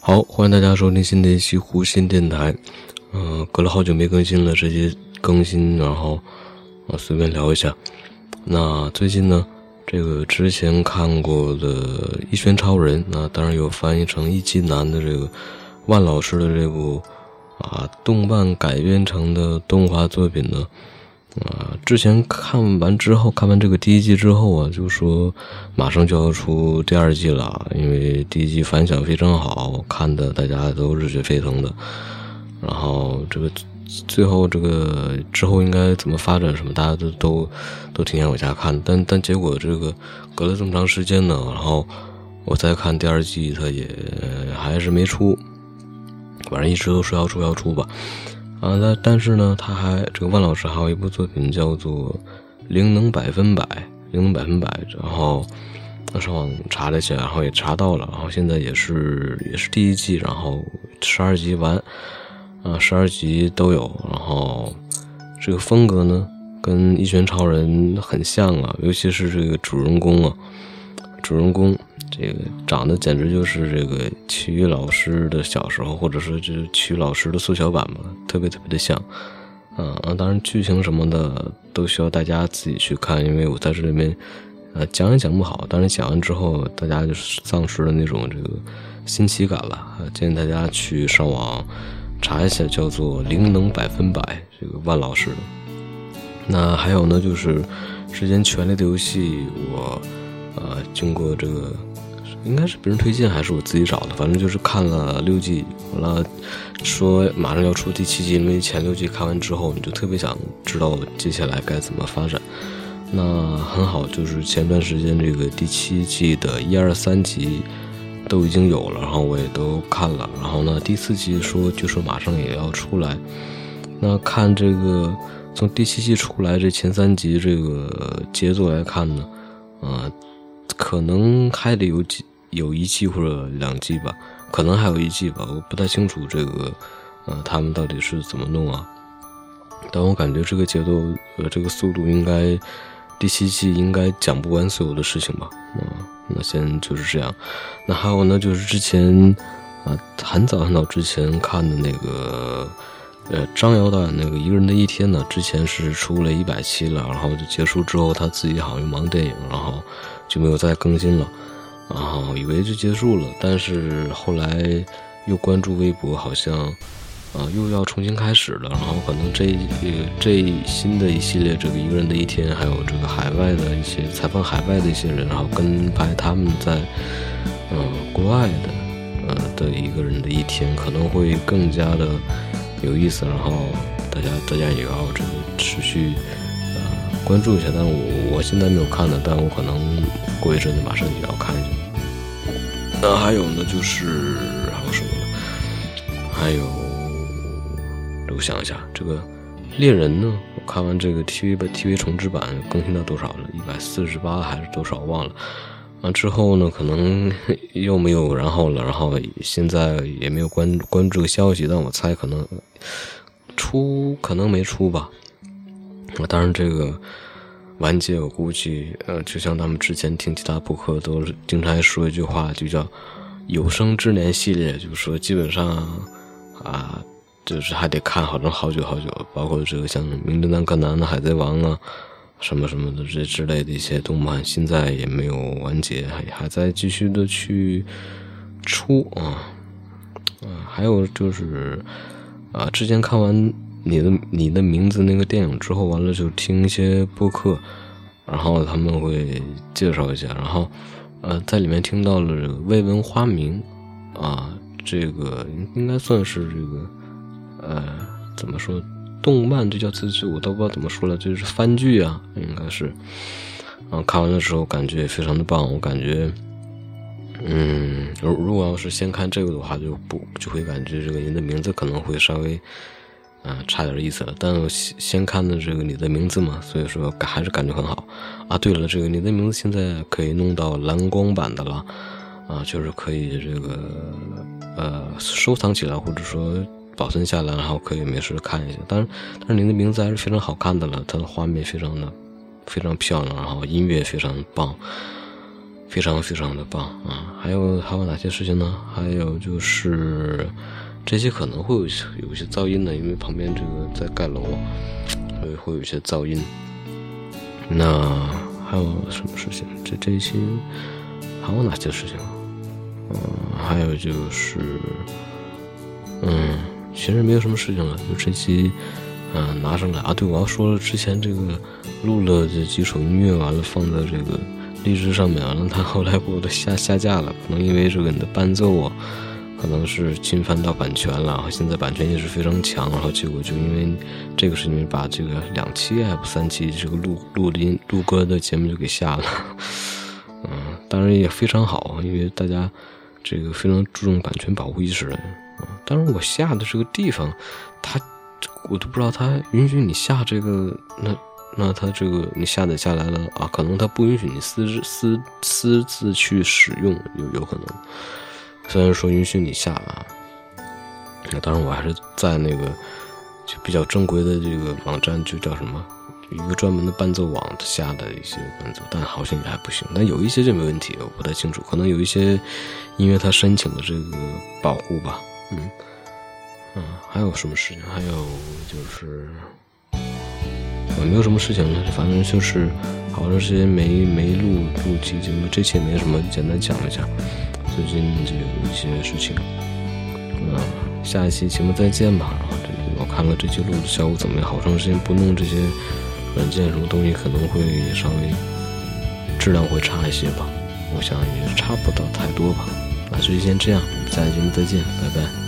好，欢迎大家收听新的一期湖心电台。嗯、隔了好久没更新了，直接更新，然后啊随便聊一下。那最近呢，这个之前看过的《一拳超人》，那当然有翻译成一级男的这个万老师的这部啊动漫改编成的动画作品呢。啊，之前看完之后，看完这个第一季之后啊，就说马上就要出第二季了，因为第一季反响非常好，看的大家都热血沸腾的。然后这个最后这个之后应该怎么发展什么，大家都都都挺想往下看。但但结果这个隔了这么长时间呢，然后我再看第二季，它也还是没出，反正一直都说要出要出吧。啊，但但是呢，他还这个万老师还有一部作品叫做《灵能百分百》，灵能百分百。然后上网查了一下，然后也查到了，然后现在也是也是第一季，然后十二集完，啊，十二集都有。然后这个风格呢，跟《一拳超人》很像啊，尤其是这个主人公啊，主人公。这个长得简直就是这个体育老师的小时候，或者说就是体育老师的缩小版嘛，特别特别的像。嗯，当然剧情什么的都需要大家自己去看，因为我在这里面，呃，讲也讲不好。当然讲完之后，大家就是丧失了那种这个新奇感了。建议大家去上网查一下，叫做《灵能百分百》，这个万老师。那还有呢，就是之前《权力的游戏》，我呃经过这个。应该是别人推荐还是我自己找的，反正就是看了六季，完了说马上要出第七季，因为前六季看完之后，你就特别想知道接下来该怎么发展。那很好，就是前段时间这个第七季的一二三集都已经有了，然后我也都看了。然后呢，第四季说就说马上也要出来。那看这个从第七季出来这前三集这个节奏来看呢，呃，可能还得有几。有一季或者两季吧，可能还有一季吧，我不太清楚这个，呃，他们到底是怎么弄啊？但我感觉这个节奏，呃，这个速度应该第七季应该讲不完所有的事情吧？嗯，那先就是这样。那还有呢，就是之前啊，很早很早之前看的那个，呃，张瑶导演那个《一个人的一天》呢，之前是出了一百期了，然后就结束之后，他自己好像忙电影，然后就没有再更新了。然后以为就结束了，但是后来又关注微博，好像啊又要重新开始了。然后可能这一这新的一系列这个一个人的一天，还有这个海外的一些采访海外的一些人，然后跟拍他们在嗯国外的呃的一个人的一天，可能会更加的有意思。然后大家大家也要这个持续关注一下。但我我现在没有看的，但我可能过一阵子马上就要看一下。那还有呢，就是还有什么呢？还有，我想一下，这个猎人呢？我看完这个 TV 版 TV 重置版更新到多少了？一百四十八还是多少？忘了。完，之后呢，可能又没有然后了。然后现在也没有关关注消息，但我猜可能出，可能没出吧。当然这个。完结，我估计，呃，就像他们之前听其他播客都经常说一句话，就叫“有生之年”系列，就是说基本上啊，就是还得看好多好久好久，包括这个像《名侦探柯南》的《海贼王》啊，什么什么的这之类的一些动漫，现在也没有完结，还还在继续的去出啊，啊，还有就是啊，之前看完。你的你的名字那个电影之后完了就听一些播客，然后他们会介绍一下，然后呃在里面听到了这个未闻花名啊，这个应该算是这个呃怎么说动漫这叫自制我都不知道怎么说了，就是番剧啊应该是，然后看完的时候感觉也非常的棒，我感觉嗯如如果要是先看这个的话就不就会感觉这个人的名字可能会稍微。嗯，差点意思了。但我先先看的这个你的名字嘛，所以说还是感觉很好啊。对了，这个你的名字现在可以弄到蓝光版的了，啊，就是可以这个呃收藏起来，或者说保存下来，然后可以没事看一下。但是但是你的名字还是非常好看的了，它的画面非常的非常漂亮，然后音乐非常棒。非常非常的棒啊！还有还有哪些事情呢？还有就是这些可能会有有一些噪音的，因为旁边这个在盖楼，所以会有一些噪音。那还有什么事情？这这一期还有哪些事情？嗯，还有就是，嗯，其实没有什么事情了，就这期嗯拿上来啊。对，我要说了，之前这个录了这几首音乐，完了放在这个。荔枝上面，完了，他后来给我都下下架了，可能因为这个你的伴奏啊，可能是侵犯到版权了，现在版权意识非常强，然后结果就因为这个事情，把这个两期还不三期这个录录音录歌的节目就给下了，嗯，当然也非常好，因为大家这个非常注重版权保护意识，嗯，当然我下的这个地方，他我都不知道他允许你下这个那。那他这个你下载下来了啊？可能他不允许你私私私自去使用，有有可能。虽然说允许你下啊，那当然我还是在那个就比较正规的这个网站，就叫什么一个专门的伴奏网下的一些伴奏，但好像也还不行。但有一些就没问题，我不太清楚，可能有一些音乐他申请的这个保护吧。嗯嗯，还有什么事情？还有就是。也没有什么事情了，反正就是好长时间没没录录期节目，这期也没什么，简单讲一下最近就有一些事情。嗯，下一期节目再见吧。然后这我看看这期录的效果怎么样？好长时间不弄这些软件，什么东西可能会稍微质量会差一些吧。我想也差不到太多吧。那就先这样，下期节目再见，拜拜。